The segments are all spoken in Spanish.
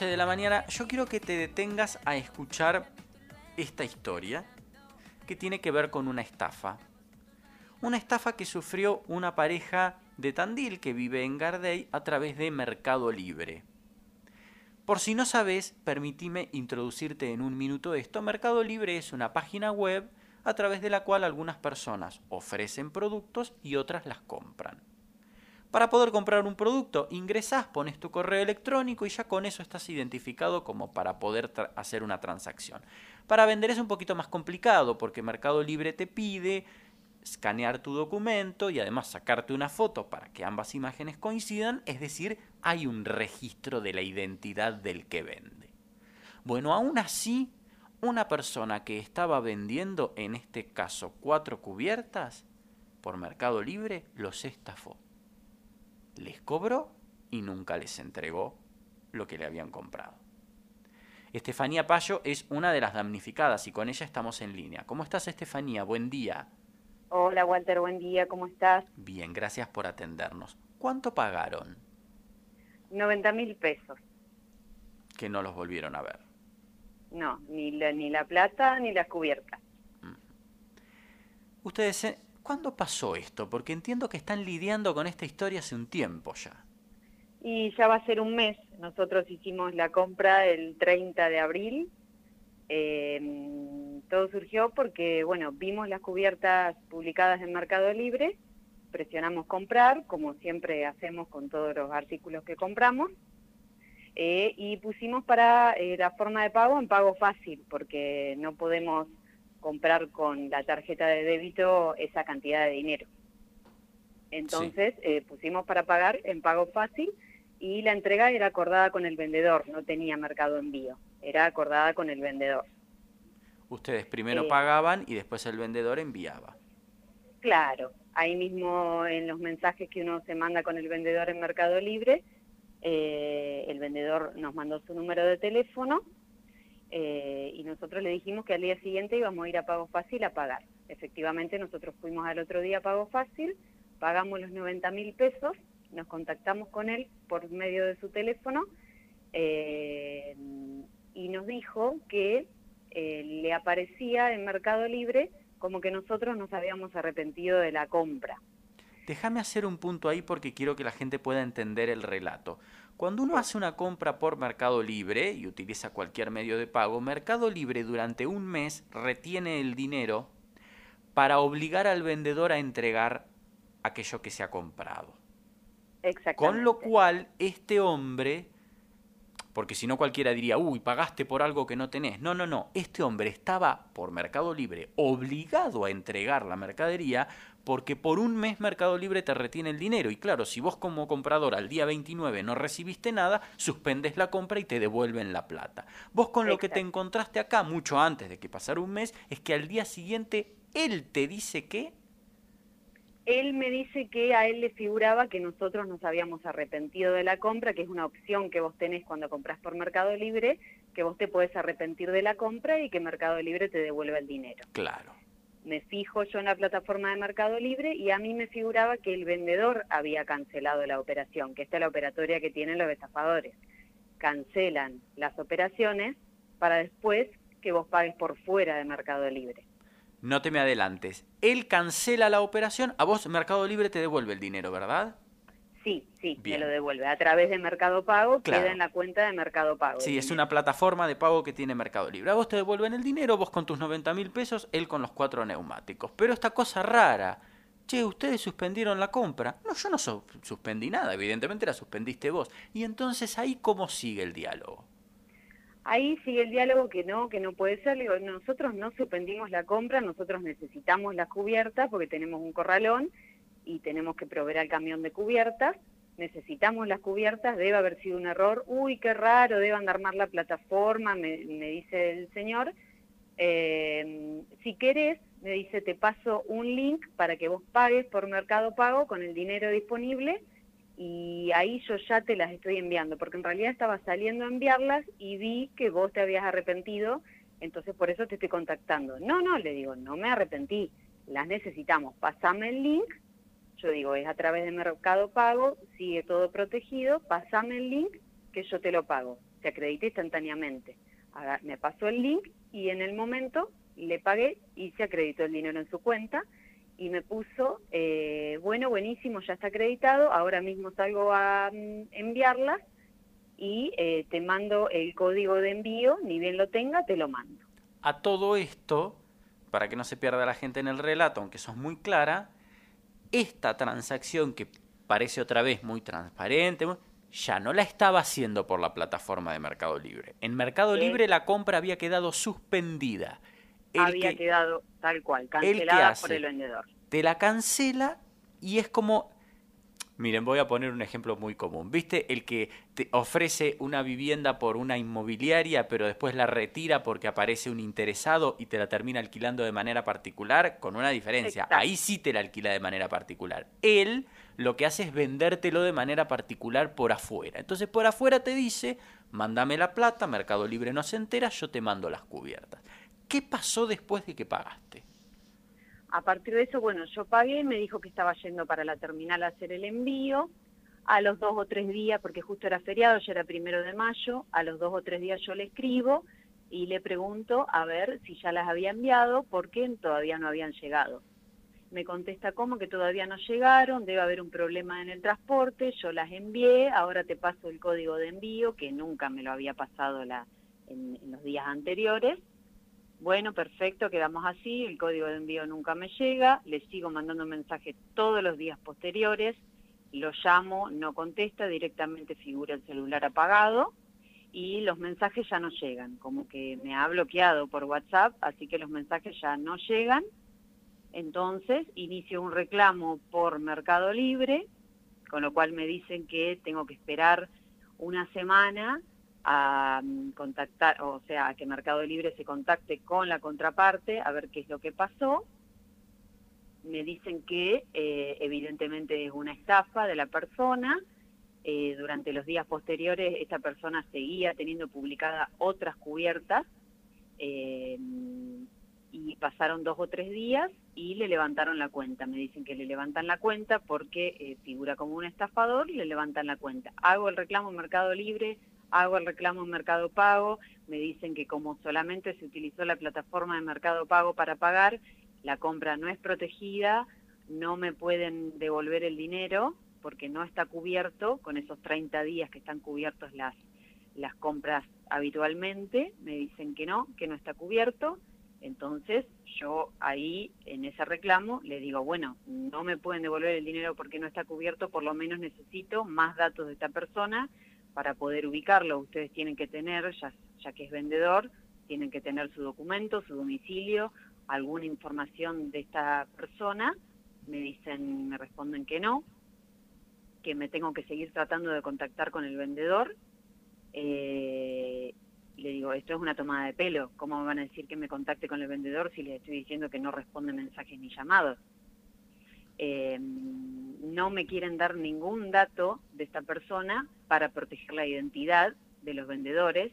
11 de la mañana, yo quiero que te detengas a escuchar esta historia que tiene que ver con una estafa. Una estafa que sufrió una pareja de Tandil que vive en Gardey a través de Mercado Libre. Por si no sabes, permitime introducirte en un minuto esto. Mercado Libre es una página web a través de la cual algunas personas ofrecen productos y otras las compran. Para poder comprar un producto, ingresas, pones tu correo electrónico y ya con eso estás identificado como para poder hacer una transacción. Para vender es un poquito más complicado porque Mercado Libre te pide escanear tu documento y además sacarte una foto para que ambas imágenes coincidan, es decir, hay un registro de la identidad del que vende. Bueno, aún así, una persona que estaba vendiendo, en este caso, cuatro cubiertas, por Mercado Libre, los estafó les cobró y nunca les entregó lo que le habían comprado. Estefanía Payo es una de las damnificadas y con ella estamos en línea. ¿Cómo estás, Estefanía? Buen día. Hola, Walter, buen día, ¿cómo estás? Bien, gracias por atendernos. ¿Cuánto pagaron? 90 mil pesos. Que no los volvieron a ver. No, ni la, ni la plata ni la cubierta. Ustedes eh, ¿Cuándo pasó esto? Porque entiendo que están lidiando con esta historia hace un tiempo ya. Y ya va a ser un mes. Nosotros hicimos la compra el 30 de abril. Em, todo surgió porque, bueno, vimos las cubiertas publicadas en Mercado Libre, presionamos comprar, como siempre hacemos con todos los artículos que compramos, eh, y pusimos para eh, la forma de pago en pago fácil, porque no podemos comprar con la tarjeta de débito esa cantidad de dinero. Entonces eh, pusimos para pagar en pago fácil y la entrega era acordada con el vendedor, no tenía mercado envío, era acordada con el vendedor. Ustedes primero eh, pagaban y después el vendedor enviaba. Claro, ahí mismo en los mensajes que uno se manda con el vendedor en Mercado Libre, eh, el vendedor nos mandó su número de teléfono eh, y nosotros le dijimos que al día siguiente íbamos a ir a Pago Fácil a pagar. Efectivamente, nosotros fuimos al otro día a Pago Fácil, pagamos los 90 mil pesos, nos contactamos con él por medio de su teléfono eh, y nos dijo que eh, le aparecía en Mercado Libre como que nosotros nos habíamos arrepentido de la compra. Déjame hacer un punto ahí porque quiero que la gente pueda entender el relato. Cuando uno hace una compra por Mercado Libre y utiliza cualquier medio de pago, Mercado Libre durante un mes retiene el dinero para obligar al vendedor a entregar aquello que se ha comprado. Con lo cual, este hombre, porque si no cualquiera diría, uy, pagaste por algo que no tenés. No, no, no. Este hombre estaba por Mercado Libre obligado a entregar la mercadería porque por un mes Mercado Libre te retiene el dinero y claro, si vos como comprador al día 29 no recibiste nada, suspendes la compra y te devuelven la plata. Vos con lo que te encontraste acá mucho antes de que pasara un mes es que al día siguiente él te dice que... Él me dice que a él le figuraba que nosotros nos habíamos arrepentido de la compra, que es una opción que vos tenés cuando compras por Mercado Libre, que vos te podés arrepentir de la compra y que Mercado Libre te devuelva el dinero. Claro me fijo yo en la plataforma de Mercado Libre y a mí me figuraba que el vendedor había cancelado la operación, que esta es la operatoria que tienen los estafadores. Cancelan las operaciones para después que vos pagues por fuera de Mercado Libre. No te me adelantes. Él cancela la operación, a vos Mercado Libre te devuelve el dinero, ¿verdad? Sí, sí, me lo devuelve. A través de Mercado Pago, queda en la cuenta de Mercado Pago. Sí, es una plataforma de pago que tiene Mercado Libre. A vos te devuelven el dinero, vos con tus 90 mil pesos, él con los cuatro neumáticos. Pero esta cosa rara, che, ustedes suspendieron la compra. No, yo no suspendí nada, evidentemente la suspendiste vos. Y entonces ahí, ¿cómo sigue el diálogo? Ahí sigue el diálogo que no, que no puede ser. Digo, nosotros no suspendimos la compra, nosotros necesitamos las cubiertas porque tenemos un corralón y tenemos que proveer al camión de cubiertas, necesitamos las cubiertas, debe haber sido un error, uy, qué raro, deban de armar la plataforma, me, dice el señor. Eh, si querés, me dice, te paso un link para que vos pagues por Mercado Pago con el dinero disponible y ahí yo ya te las estoy enviando, porque en realidad estaba saliendo a enviarlas y vi que vos te habías arrepentido, entonces por eso te estoy contactando. No, no, le digo, no me arrepentí, las necesitamos, pasame el link yo digo, es a través de Mercado Pago, sigue todo protegido, pasame el link que yo te lo pago. se acredita instantáneamente. me pasó el link y en el momento le pagué y se acreditó el dinero en su cuenta y me puso, eh, bueno, buenísimo, ya está acreditado, ahora mismo salgo a mm, enviarlas y eh, te mando el código de envío, ni bien lo tenga, te lo mando. A todo esto, para que no se pierda la gente en el relato, aunque eso es muy clara, esta transacción que parece otra vez muy transparente, ya no la estaba haciendo por la plataforma de Mercado Libre. En Mercado Libre la compra había quedado suspendida. había quedado tal cual, cancelada por el vendedor. Te la cancela y es como Miren, voy a poner un ejemplo muy común. ¿Viste el que te ofrece una vivienda por una inmobiliaria, pero después la retira porque aparece un interesado y te la termina alquilando de manera particular? Con una diferencia. Ahí sí te la alquila de manera particular. Él lo que hace es vendértelo de manera particular por afuera. Entonces por afuera te dice, mándame la plata, Mercado Libre no se entera, yo te mando las cubiertas. ¿Qué pasó después de que pagaste? A partir de eso, bueno, yo pagué, me dijo que estaba yendo para la terminal a hacer el envío. A los dos o tres días, porque justo era feriado, ya era primero de mayo, a los dos o tres días yo le escribo y le pregunto a ver si ya las había enviado, porque todavía no habían llegado. Me contesta cómo que todavía no llegaron, debe haber un problema en el transporte, yo las envié, ahora te paso el código de envío, que nunca me lo había pasado en los días anteriores, bueno, perfecto, quedamos así, el código de envío nunca me llega, le sigo mandando mensajes todos los días posteriores, lo llamo, no contesta, directamente figura el celular apagado y los mensajes ya no llegan, como que me ha bloqueado por WhatsApp, así que los mensajes ya no llegan. Entonces inicio un reclamo por Mercado Libre, con lo cual me dicen que tengo que esperar una semana a mm, contactar, o sea, que Mercado Libre se contacte con la contraparte a ver qué es lo que pasó. Me dicen que eh, evidentemente es una estafa de la persona. Eh, durante los días posteriores esta persona seguía teniendo publicadas otras cubiertas eh, y pasaron dos o tres días y le levantaron la cuenta. Me dicen que le levantan la cuenta porque figura como un estafador le levantan la cuenta. Hago el reclamo en Mercado Libre, hago el reclamo en Mercado Pago, me dicen que como solamente se utilizó la plataforma de Mercado Pago para pagar, la compra no es protegida, no me pueden devolver el dinero porque no está cubierto con esos 30 días que están cubiertos las, las compras habitualmente, me dicen que no, que no está cubierto, entonces yo ahí en ese reclamo le digo, bueno, no me pueden devolver el dinero porque no está cubierto, por lo menos necesito más datos de esta persona para poder ubicarlo, ustedes tienen que tener, ya, ya que es vendedor, tienen que tener su documento, su domicilio, alguna información de esta persona, me dicen, me responden que no, que me tengo que seguir tratando de contactar con el vendedor. Eh, le digo, esto es una tomada de pelo, ¿cómo me van a decir que me contacte con el vendedor si les estoy diciendo que no responde mensajes ni llamados? Eh, no me quieren dar ningún dato de esta persona para proteger la identidad de los vendedores,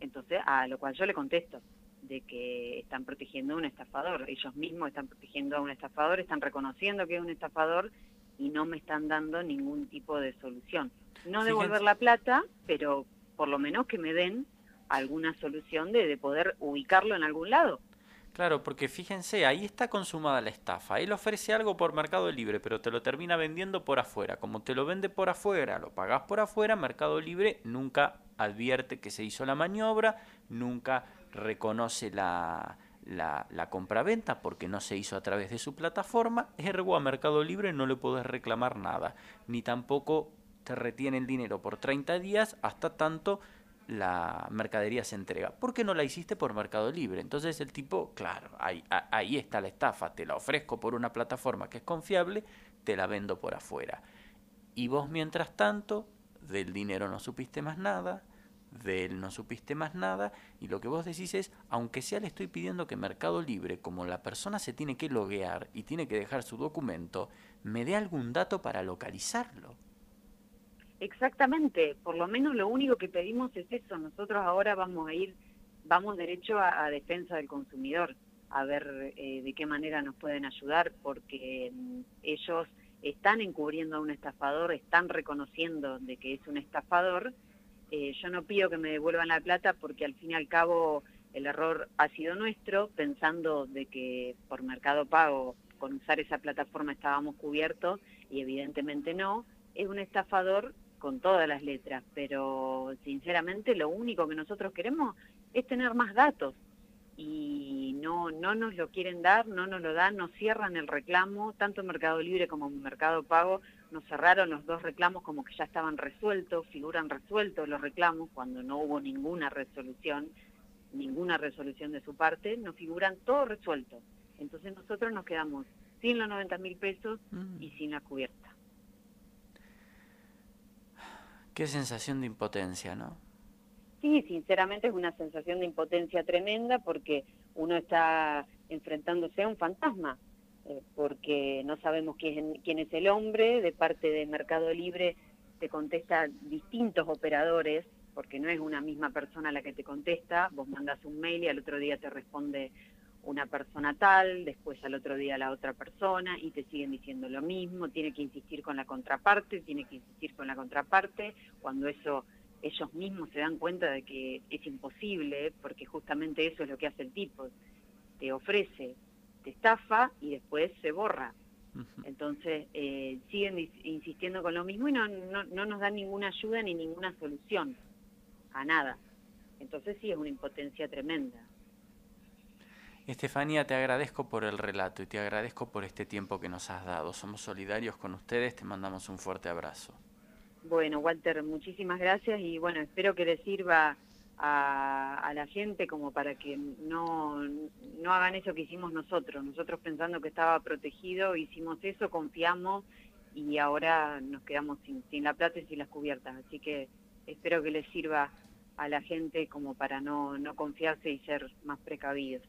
entonces a lo cual yo le contesto de que están protegiendo a un estafador, ellos mismos están protegiendo a un estafador, están reconociendo que es un estafador y no me están dando ningún tipo de solución. No devolver la plata, pero por lo menos que me den alguna solución de, de poder ubicarlo en algún lado. Claro, porque fíjense, ahí está consumada la estafa. Él ofrece algo por Mercado Libre, pero te lo termina vendiendo por afuera. Como te lo vende por afuera, lo pagas por afuera, Mercado Libre nunca advierte que se hizo la maniobra, nunca reconoce la, la, compraventa porque no se hizo a través de su plataforma. Ergo a Mercado Libre no le puedes reclamar nada, ni tampoco te retiene el dinero por 30 días hasta tanto la mercadería se entrega. ¿Por qué no la hiciste por Mercado Libre? Entonces el tipo, claro, ahí, ahí está la estafa, te la ofrezco por una plataforma que es confiable, te la vendo por afuera. Y vos mientras tanto, del dinero no supiste más nada, de él no supiste más nada, y lo que vos decís es, aunque sea le estoy pidiendo que Mercado Libre, como la persona se tiene que loguear y tiene que dejar su documento, me dé algún dato para localizarlo. Exactamente, por lo menos lo único que pedimos es eso. Nosotros ahora vamos a ir, vamos derecho a, defensa del consumidor, a ver eh, de qué manera nos pueden ayudar, porque mm, ellos están encubriendo a un estafador, están reconociendo de que es un estafador, eh, yo no pido que me devuelvan la plata porque al fin y al cabo el error ha sido nuestro, pensando de que por Mercado Pago con usar esa plataforma estábamos cubiertos y evidentemente no. Es un estafador con todas las letras, pero sinceramente lo único que nosotros queremos es tener más datos y no, no nos lo quieren dar, no nos lo dan, nos cierran el reclamo, tanto Mercado Libre como Mercado Pago nos cerraron los dos reclamos como que ya estaban resueltos, figuran resueltos los reclamos cuando no hubo ninguna resolución ninguna resolución de su parte, nos figuran todo resuelto. Entonces nosotros nos quedamos sin los 90 mil pesos y sin la cubierta. Qué sensación de impotencia, ¿no? Sí, sinceramente es una sensación de impotencia tremenda porque uno está enfrentándose a un fantasma, eh, porque no sabemos quién, quién es el hombre, de parte de Mercado Libre te contesta distintos operadores porque no es una misma persona la que te contesta, vos mandas un mail y al otro día te responde una persona tal, después al otro día la otra persona y te siguen diciendo lo mismo, tiene que insistir con la contraparte, tiene que insistir con la contraparte, cuando eso ellos mismos se dan cuenta de que es imposible, porque justamente eso es lo que hace el tipo, te ofrece, te estafa y después se borra. Entonces eh, siguen insistiendo con lo mismo y no, no, no nos dan ninguna ayuda ni ninguna solución a nada. Entonces sí es una impotencia tremenda. Estefanía, te agradezco por el relato y te agradezco por este tiempo que nos has dado. Somos solidarios con ustedes, te mandamos un fuerte abrazo. Bueno, Walter, muchísimas gracias y bueno, espero que le sirva a, la gente como para que no, no hagan eso que hicimos nosotros. Nosotros pensando que estaba protegido, hicimos eso, confiamos y ahora nos quedamos sin, sin la plata y sin las cubiertas. Así que espero que les sirva a la gente como para no, no confiarse y ser más precavidos.